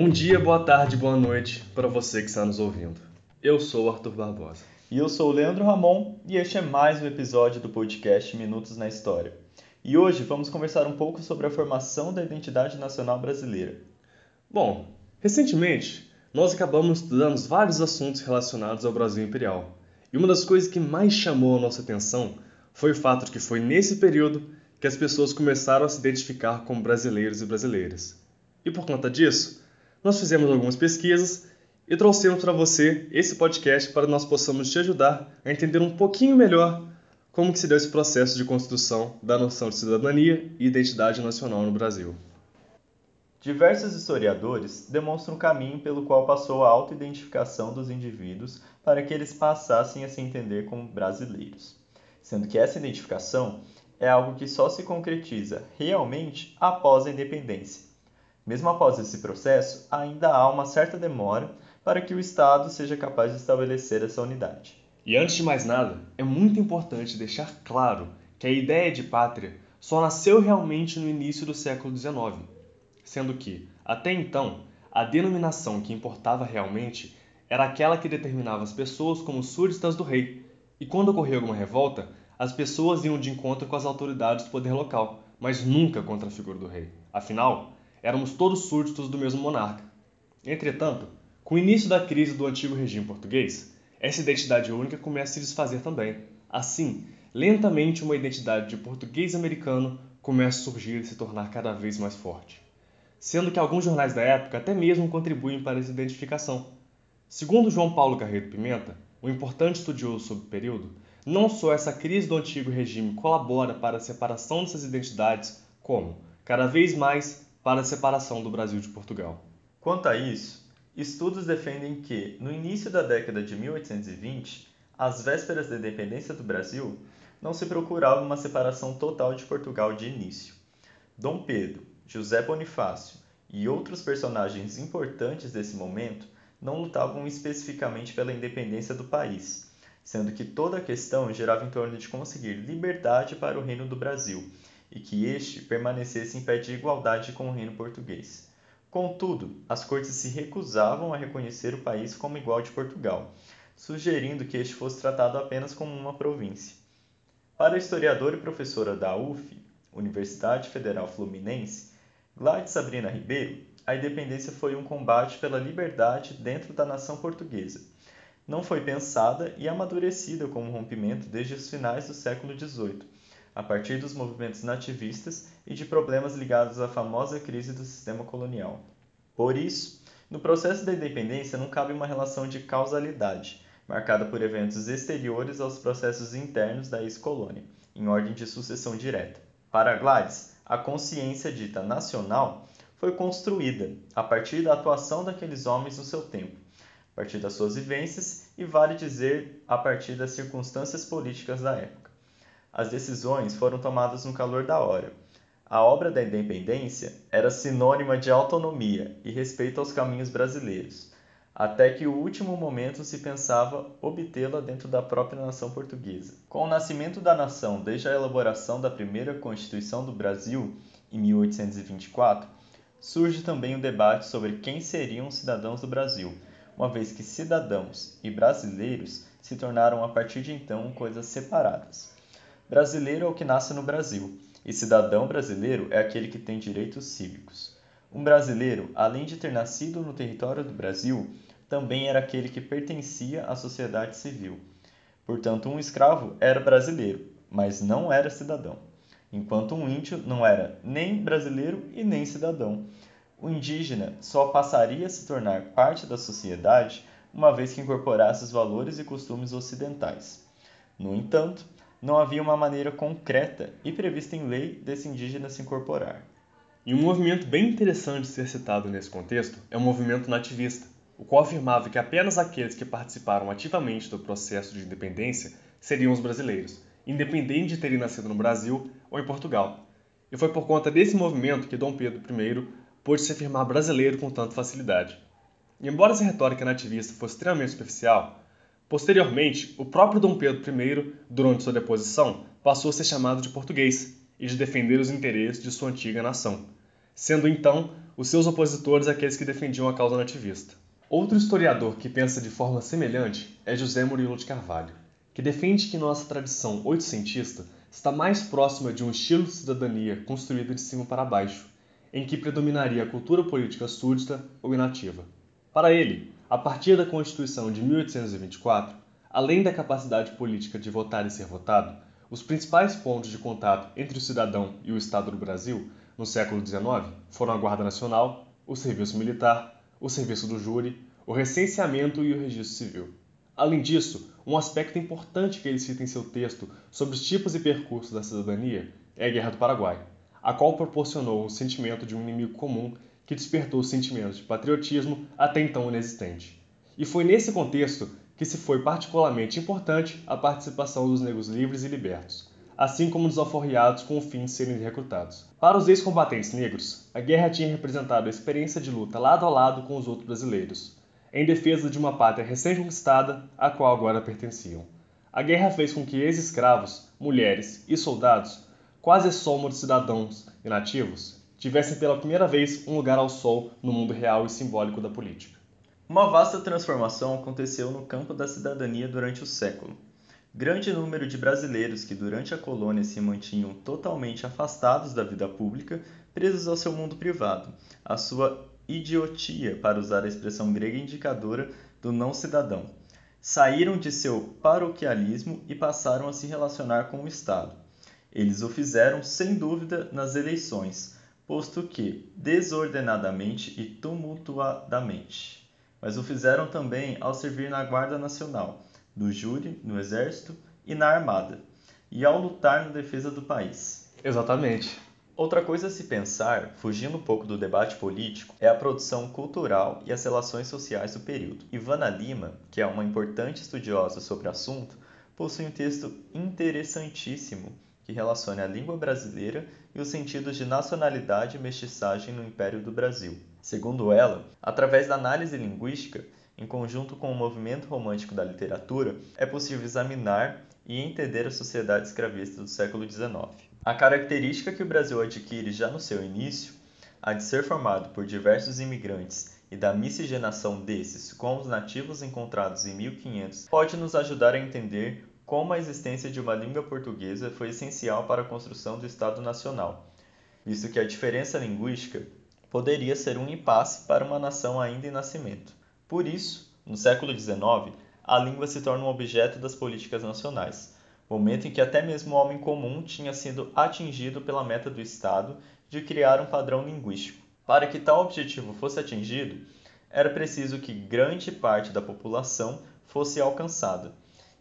Bom dia, boa tarde, boa noite para você que está nos ouvindo. Eu sou o Arthur Barbosa. E eu sou o Leandro Ramon e este é mais um episódio do podcast Minutos na História. E hoje vamos conversar um pouco sobre a formação da identidade nacional brasileira. Bom, recentemente nós acabamos estudando vários assuntos relacionados ao Brasil Imperial. E uma das coisas que mais chamou a nossa atenção foi o fato de que foi nesse período que as pessoas começaram a se identificar como brasileiros e brasileiras. E por conta disso, nós fizemos algumas pesquisas e trouxemos para você esse podcast para que nós possamos te ajudar a entender um pouquinho melhor como que se deu esse processo de construção da noção de cidadania e identidade nacional no Brasil. Diversos historiadores demonstram o caminho pelo qual passou a autoidentificação dos indivíduos para que eles passassem a se entender como brasileiros, sendo que essa identificação é algo que só se concretiza realmente após a independência. Mesmo após esse processo, ainda há uma certa demora para que o Estado seja capaz de estabelecer essa unidade. E antes de mais nada, é muito importante deixar claro que a ideia de pátria só nasceu realmente no início do século XIX, sendo que, até então, a denominação que importava realmente era aquela que determinava as pessoas como súditas do rei, e quando ocorria alguma revolta, as pessoas iam de encontro com as autoridades do poder local, mas nunca contra a figura do rei. Afinal, éramos todos súditos do mesmo monarca. Entretanto, com o início da crise do antigo regime português, essa identidade única começa a se desfazer também. Assim, lentamente uma identidade de português americano começa a surgir e se tornar cada vez mais forte. Sendo que alguns jornais da época até mesmo contribuem para essa identificação. Segundo João Paulo Carreiro Pimenta, um importante estudioso sobre o período, não só essa crise do antigo regime colabora para a separação dessas identidades, como, cada vez mais, para a separação do Brasil de Portugal. Quanto a isso, estudos defendem que, no início da década de 1820, às vésperas da independência do Brasil, não se procurava uma separação total de Portugal de início. Dom Pedro, José Bonifácio e outros personagens importantes desse momento não lutavam especificamente pela independência do país, sendo que toda a questão girava em torno de conseguir liberdade para o Reino do Brasil e que este permanecesse em pé de igualdade com o reino português. Contudo, as cortes se recusavam a reconhecer o país como igual de Portugal, sugerindo que este fosse tratado apenas como uma província. Para a historiadora e professora da UF, Universidade Federal Fluminense, Gladys Sabrina Ribeiro, a independência foi um combate pela liberdade dentro da nação portuguesa. Não foi pensada e amadurecida como rompimento desde os finais do século XVIII, a partir dos movimentos nativistas e de problemas ligados à famosa crise do sistema colonial. Por isso, no processo da independência não cabe uma relação de causalidade, marcada por eventos exteriores aos processos internos da ex-colônia, em ordem de sucessão direta. Para Gladys, a consciência dita nacional foi construída a partir da atuação daqueles homens no seu tempo, a partir das suas vivências e, vale dizer, a partir das circunstâncias políticas da época. As decisões foram tomadas no calor da hora. A obra da independência era sinônima de autonomia e respeito aos caminhos brasileiros, até que o último momento se pensava obtê-la dentro da própria nação portuguesa. Com o nascimento da nação desde a elaboração da primeira Constituição do Brasil, em 1824, surge também o debate sobre quem seriam os cidadãos do Brasil, uma vez que cidadãos e brasileiros se tornaram a partir de então coisas separadas. Brasileiro é o que nasce no Brasil, e cidadão brasileiro é aquele que tem direitos cívicos. Um brasileiro, além de ter nascido no território do Brasil, também era aquele que pertencia à sociedade civil. Portanto, um escravo era brasileiro, mas não era cidadão, enquanto um índio não era nem brasileiro e nem cidadão. O indígena só passaria a se tornar parte da sociedade uma vez que incorporasse os valores e costumes ocidentais. No entanto, não havia uma maneira concreta e prevista em lei desse indígena se incorporar. E um movimento bem interessante de ser citado nesse contexto é o movimento nativista, o qual afirmava que apenas aqueles que participaram ativamente do processo de independência seriam os brasileiros, independente de terem nascido no Brasil ou em Portugal. E foi por conta desse movimento que Dom Pedro I pôde se afirmar brasileiro com tanta facilidade. E embora essa retórica nativista fosse extremamente superficial, Posteriormente, o próprio Dom Pedro I, durante sua deposição, passou a ser chamado de português e de defender os interesses de sua antiga nação, sendo então os seus opositores aqueles que defendiam a causa nativista. Outro historiador que pensa de forma semelhante é José Murilo de Carvalho, que defende que nossa tradição oitocentista está mais próxima de um estilo de cidadania construído de cima para baixo, em que predominaria a cultura política súdita ou inativa. Para ele, a partir da Constituição de 1824, além da capacidade política de votar e ser votado, os principais pontos de contato entre o cidadão e o Estado do Brasil no século XIX foram a Guarda Nacional, o serviço militar, o serviço do júri, o recenseamento e o registro civil. Além disso, um aspecto importante que ele cita em seu texto sobre os tipos e percursos da cidadania é a Guerra do Paraguai, a qual proporcionou o sentimento de um inimigo comum que despertou sentimentos de patriotismo até então inexistente. E foi nesse contexto que se foi particularmente importante a participação dos negros livres e libertos, assim como dos alforriados com o fim de serem recrutados. Para os ex-combatentes negros, a guerra tinha representado a experiência de luta lado a lado com os outros brasileiros, em defesa de uma pátria recém-conquistada à qual agora pertenciam. A guerra fez com que ex-escravos, mulheres e soldados, quase soma de cidadãos e nativos, tivessem pela primeira vez um lugar ao sol no mundo real e simbólico da política. Uma vasta transformação aconteceu no campo da cidadania durante o século. Grande número de brasileiros que durante a colônia se mantinham totalmente afastados da vida pública, presos ao seu mundo privado, a sua idiotia, para usar a expressão grega indicadora do não cidadão. Saíram de seu paroquialismo e passaram a se relacionar com o Estado. Eles o fizeram, sem dúvida, nas eleições, posto que desordenadamente e tumultuadamente. Mas o fizeram também ao servir na Guarda Nacional no júri, no exército e na armada, e ao lutar na defesa do país. Exatamente. Outra coisa a se pensar, fugindo um pouco do debate político, é a produção cultural e as relações sociais do período. Ivana Lima, que é uma importante estudiosa sobre o assunto, possui um texto interessantíssimo que relaciona a língua brasileira e os sentidos de nacionalidade e mestiçagem no Império do Brasil. Segundo ela, através da análise linguística, em conjunto com o movimento romântico da literatura, é possível examinar e entender a sociedade escravista do século XIX. A característica que o Brasil adquire já no seu início, a de ser formado por diversos imigrantes e da miscigenação desses com os nativos encontrados em 1500, pode nos ajudar a entender como a existência de uma língua portuguesa foi essencial para a construção do Estado Nacional, visto que a diferença linguística poderia ser um impasse para uma nação ainda em nascimento. Por isso, no século XIX, a língua se torna um objeto das políticas nacionais, momento em que até mesmo o homem comum tinha sido atingido pela meta do Estado de criar um padrão linguístico. Para que tal objetivo fosse atingido, era preciso que grande parte da população fosse alcançada,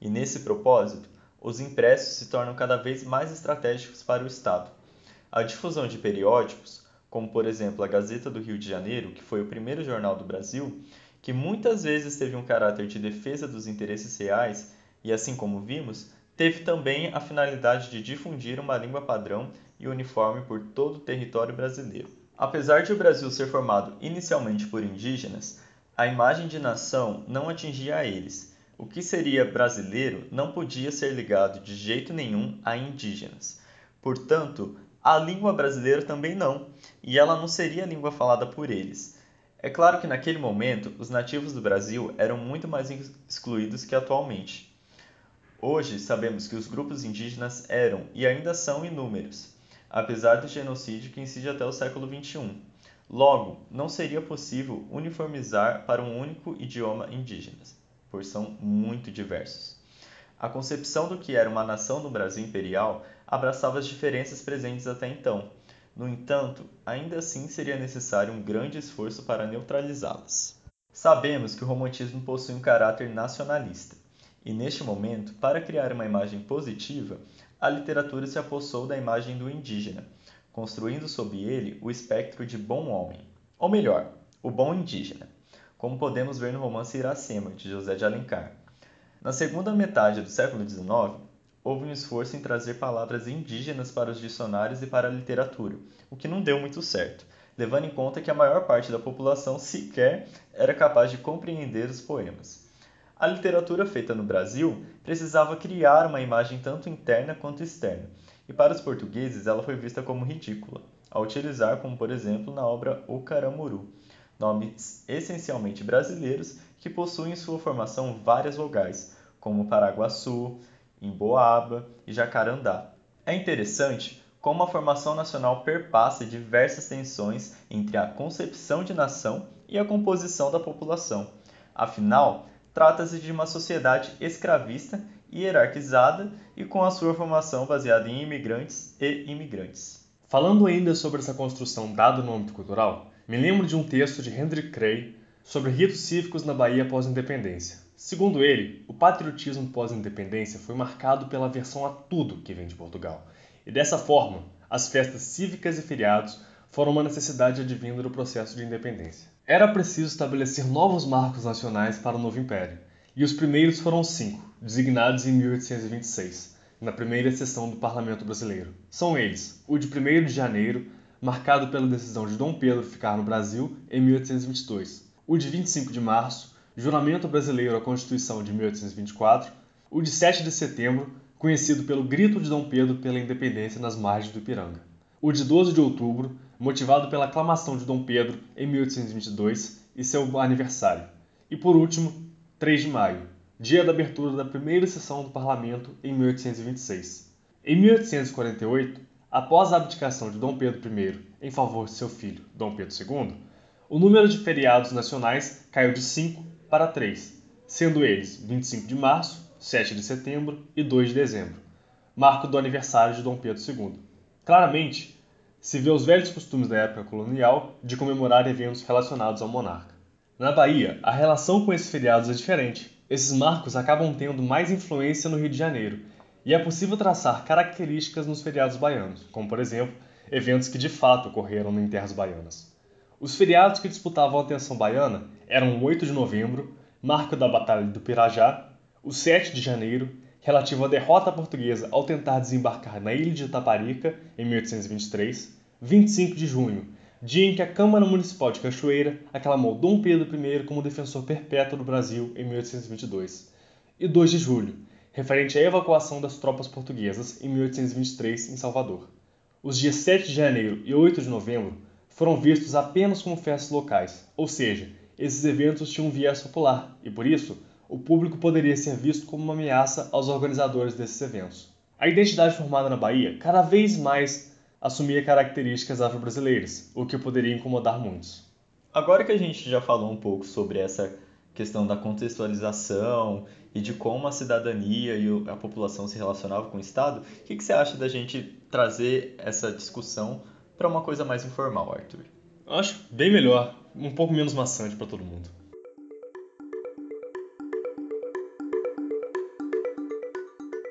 e nesse propósito, os impressos se tornam cada vez mais estratégicos para o Estado. A difusão de periódicos, como por exemplo a Gazeta do Rio de Janeiro, que foi o primeiro jornal do Brasil, que muitas vezes teve um caráter de defesa dos interesses reais e, assim como vimos, teve também a finalidade de difundir uma língua padrão e uniforme por todo o território brasileiro. Apesar de o Brasil ser formado inicialmente por indígenas, a imagem de nação não atingia a eles. O que seria brasileiro não podia ser ligado de jeito nenhum a indígenas. Portanto, a língua brasileira também não, e ela não seria a língua falada por eles. É claro que naquele momento os nativos do Brasil eram muito mais excluídos que atualmente. Hoje sabemos que os grupos indígenas eram e ainda são inúmeros, apesar do genocídio que incide até o século XXI. Logo, não seria possível uniformizar para um único idioma indígenas, pois são muito diversos. A concepção do que era uma nação no Brasil imperial abraçava as diferenças presentes até então, no entanto, ainda assim seria necessário um grande esforço para neutralizá-las. Sabemos que o romantismo possui um caráter nacionalista, e neste momento, para criar uma imagem positiva, a literatura se apossou da imagem do indígena, construindo sob ele o espectro de bom homem, ou melhor, o bom indígena, como podemos ver no romance Iracema, de José de Alencar. Na segunda metade do século XIX, houve um esforço em trazer palavras indígenas para os dicionários e para a literatura, o que não deu muito certo, levando em conta que a maior parte da população sequer era capaz de compreender os poemas. A literatura feita no Brasil precisava criar uma imagem tanto interna quanto externa, e para os portugueses ela foi vista como ridícula. a utilizar, como por exemplo na obra O Caramuru, nomes essencialmente brasileiros que possuem em sua formação várias vogais, como Paraguaçu, Emboaba e Jacarandá. É interessante como a formação nacional perpassa diversas tensões entre a concepção de nação e a composição da população. Afinal, trata-se de uma sociedade escravista, hierarquizada e com a sua formação baseada em imigrantes e imigrantes. Falando ainda sobre essa construção dada no âmbito cultural, me lembro de um texto de Hendrik Krey sobre ritos cívicos na Bahia pós-independência. Segundo ele, o patriotismo pós-independência foi marcado pela aversão a tudo que vem de Portugal. E dessa forma, as festas cívicas e feriados foram uma necessidade advinda do processo de independência. Era preciso estabelecer novos marcos nacionais para o novo império, e os primeiros foram cinco, designados em 1826, na primeira sessão do Parlamento Brasileiro. São eles: o de 1 de janeiro, marcado pela decisão de Dom Pedro ficar no Brasil em 1822, o de 25 de março, juramento brasileiro à Constituição de 1824, o de 7 de setembro, conhecido pelo Grito de Dom Pedro pela independência nas margens do Ipiranga, o de 12 de outubro, motivado pela aclamação de Dom Pedro em 1822 e seu aniversário, e por último, 3 de maio, dia da abertura da primeira sessão do parlamento em 1826. Em 1848, após a abdicação de Dom Pedro I em favor de seu filho, Dom Pedro II, o número de feriados nacionais caiu de 5 para 3, sendo eles 25 de março, 7 de setembro e 2 de dezembro, marco do aniversário de Dom Pedro II. Claramente, se vê os velhos costumes da época colonial de comemorar eventos relacionados ao monarca. Na Bahia, a relação com esses feriados é diferente. Esses marcos acabam tendo mais influência no Rio de Janeiro e é possível traçar características nos feriados baianos, como por exemplo, eventos que de fato ocorreram em terras baianas. Os feriados que disputavam a atenção baiana eram o 8 de novembro, marco da Batalha do Pirajá, o 7 de janeiro, relativo à derrota portuguesa ao tentar desembarcar na ilha de Taparica em 1823, 25 de junho, dia em que a Câmara Municipal de Cachoeira aclamou Dom Pedro I como defensor perpétuo do Brasil em 1822, e 2 de julho, referente à evacuação das tropas portuguesas em 1823 em Salvador. Os dias 7 de janeiro e 8 de novembro foram vistos apenas como festas locais, ou seja, esses eventos tinham um viés popular e, por isso, o público poderia ser visto como uma ameaça aos organizadores desses eventos. A identidade formada na Bahia cada vez mais assumia características afro-brasileiras, o que poderia incomodar muitos. Agora que a gente já falou um pouco sobre essa questão da contextualização e de como a cidadania e a população se relacionavam com o Estado, o que, que você acha da gente trazer essa discussão para uma coisa mais informal, Arthur? Acho bem melhor, um pouco menos maçante para todo mundo.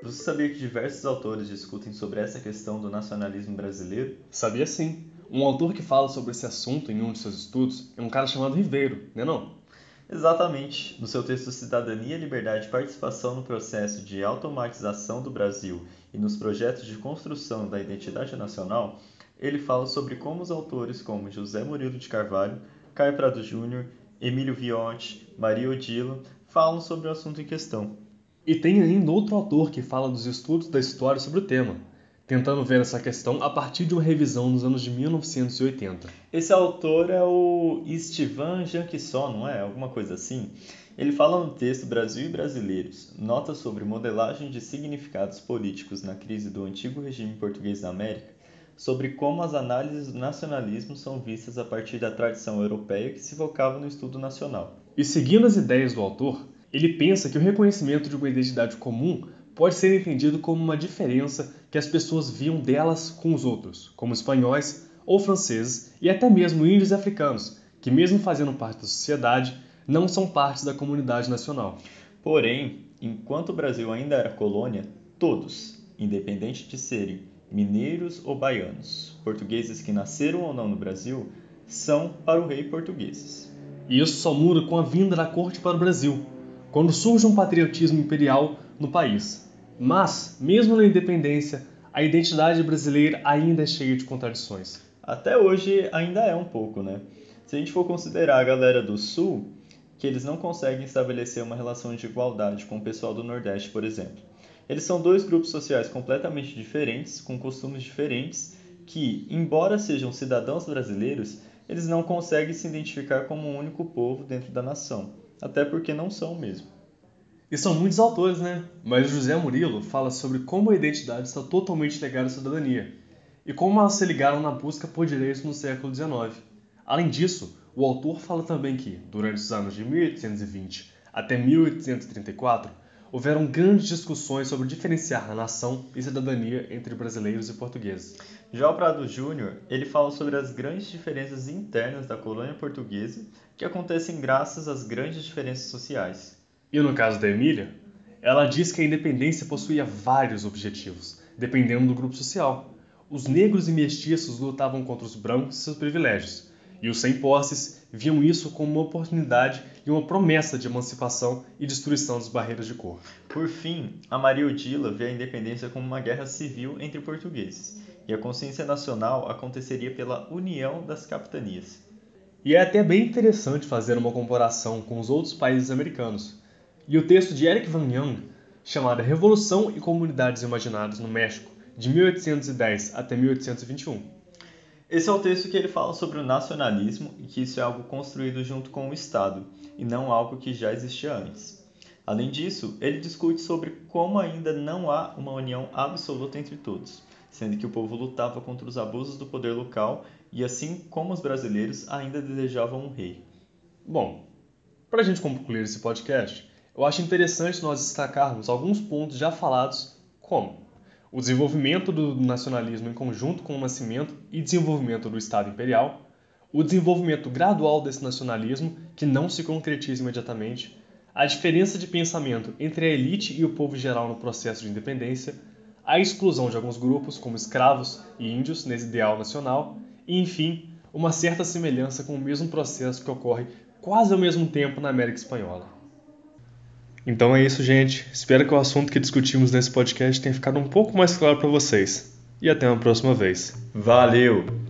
Você sabia que diversos autores discutem sobre essa questão do nacionalismo brasileiro? Sabia sim. Um autor que fala sobre esse assunto em um de seus estudos é um cara chamado Ribeiro, né não? Exatamente. No seu texto Cidadania, Liberdade e Participação no Processo de Automatização do Brasil e nos Projetos de Construção da Identidade Nacional, ele fala sobre como os autores como José Murilo de Carvalho, Caio Prado Júnior, Emílio Vionte, Maria Odilo falam sobre o assunto em questão. E tem ainda outro autor que fala dos estudos da história sobre o tema, tentando ver essa questão a partir de uma revisão nos anos de 1980. Esse autor é o Estevan Janquisson, não é? Alguma coisa assim? Ele fala no texto Brasil e Brasileiros, nota sobre modelagem de significados políticos na crise do antigo regime português da América, sobre como as análises do nacionalismo são vistas a partir da tradição europeia que se focava no estudo nacional. E seguindo as ideias do autor, ele pensa que o reconhecimento de uma identidade comum pode ser entendido como uma diferença que as pessoas viam delas com os outros, como espanhóis ou franceses e até mesmo índios e africanos, que, mesmo fazendo parte da sociedade, não são parte da comunidade nacional. Porém, enquanto o Brasil ainda era colônia, todos, independente de serem mineiros ou baianos, portugueses que nasceram ou não no Brasil, são para o rei portugueses. E isso só muda com a vinda da corte para o Brasil, quando surge um patriotismo imperial no país. Mas, mesmo na independência, a identidade brasileira ainda é cheia de contradições. Até hoje ainda é um pouco, né? Se a gente for considerar a galera do Sul, que eles não conseguem estabelecer uma relação de igualdade com o pessoal do Nordeste, por exemplo. Eles são dois grupos sociais completamente diferentes, com costumes diferentes, que, embora sejam cidadãos brasileiros, eles não conseguem se identificar como um único povo dentro da nação, até porque não são mesmo. E são muitos autores, né? Mas José Murilo fala sobre como a identidade está totalmente ligada à cidadania e como elas se ligaram na busca por direitos no século XIX. Além disso, o autor fala também que, durante os anos de 1820 até 1834, houveram grandes discussões sobre diferenciar a nação e cidadania entre brasileiros e portugueses. Já o Prado Júnior, ele fala sobre as grandes diferenças internas da colônia portuguesa que acontecem graças às grandes diferenças sociais. E no caso da Emília, ela diz que a independência possuía vários objetivos, dependendo do grupo social. Os negros e mestiços lutavam contra os brancos e seus privilégios, e os sem posses viam isso como uma oportunidade e uma promessa de emancipação e destruição das barreiras de cor. Por fim, a Maria Odila vê a independência como uma guerra civil entre portugueses, e a consciência nacional aconteceria pela união das capitanias. E é até bem interessante fazer uma comparação com os outros países americanos. E o texto de Eric Van Young, chamado Revolução e Comunidades Imaginadas no México, de 1810 até 1821, esse é o texto que ele fala sobre o nacionalismo e que isso é algo construído junto com o Estado e não algo que já existia antes. Além disso, ele discute sobre como ainda não há uma união absoluta entre todos, sendo que o povo lutava contra os abusos do poder local e, assim como os brasileiros, ainda desejavam um rei. Bom, para a gente concluir esse podcast, eu acho interessante nós destacarmos alguns pontos já falados, como o desenvolvimento do nacionalismo em conjunto com o nascimento e desenvolvimento do Estado Imperial, o desenvolvimento gradual desse nacionalismo, que não se concretiza imediatamente, a diferença de pensamento entre a elite e o povo geral no processo de independência, a exclusão de alguns grupos, como escravos e índios, nesse ideal nacional, e, enfim, uma certa semelhança com o mesmo processo que ocorre quase ao mesmo tempo na América Espanhola. Então é isso, gente. Espero que o assunto que discutimos nesse podcast tenha ficado um pouco mais claro para vocês. E até uma próxima vez. Valeu!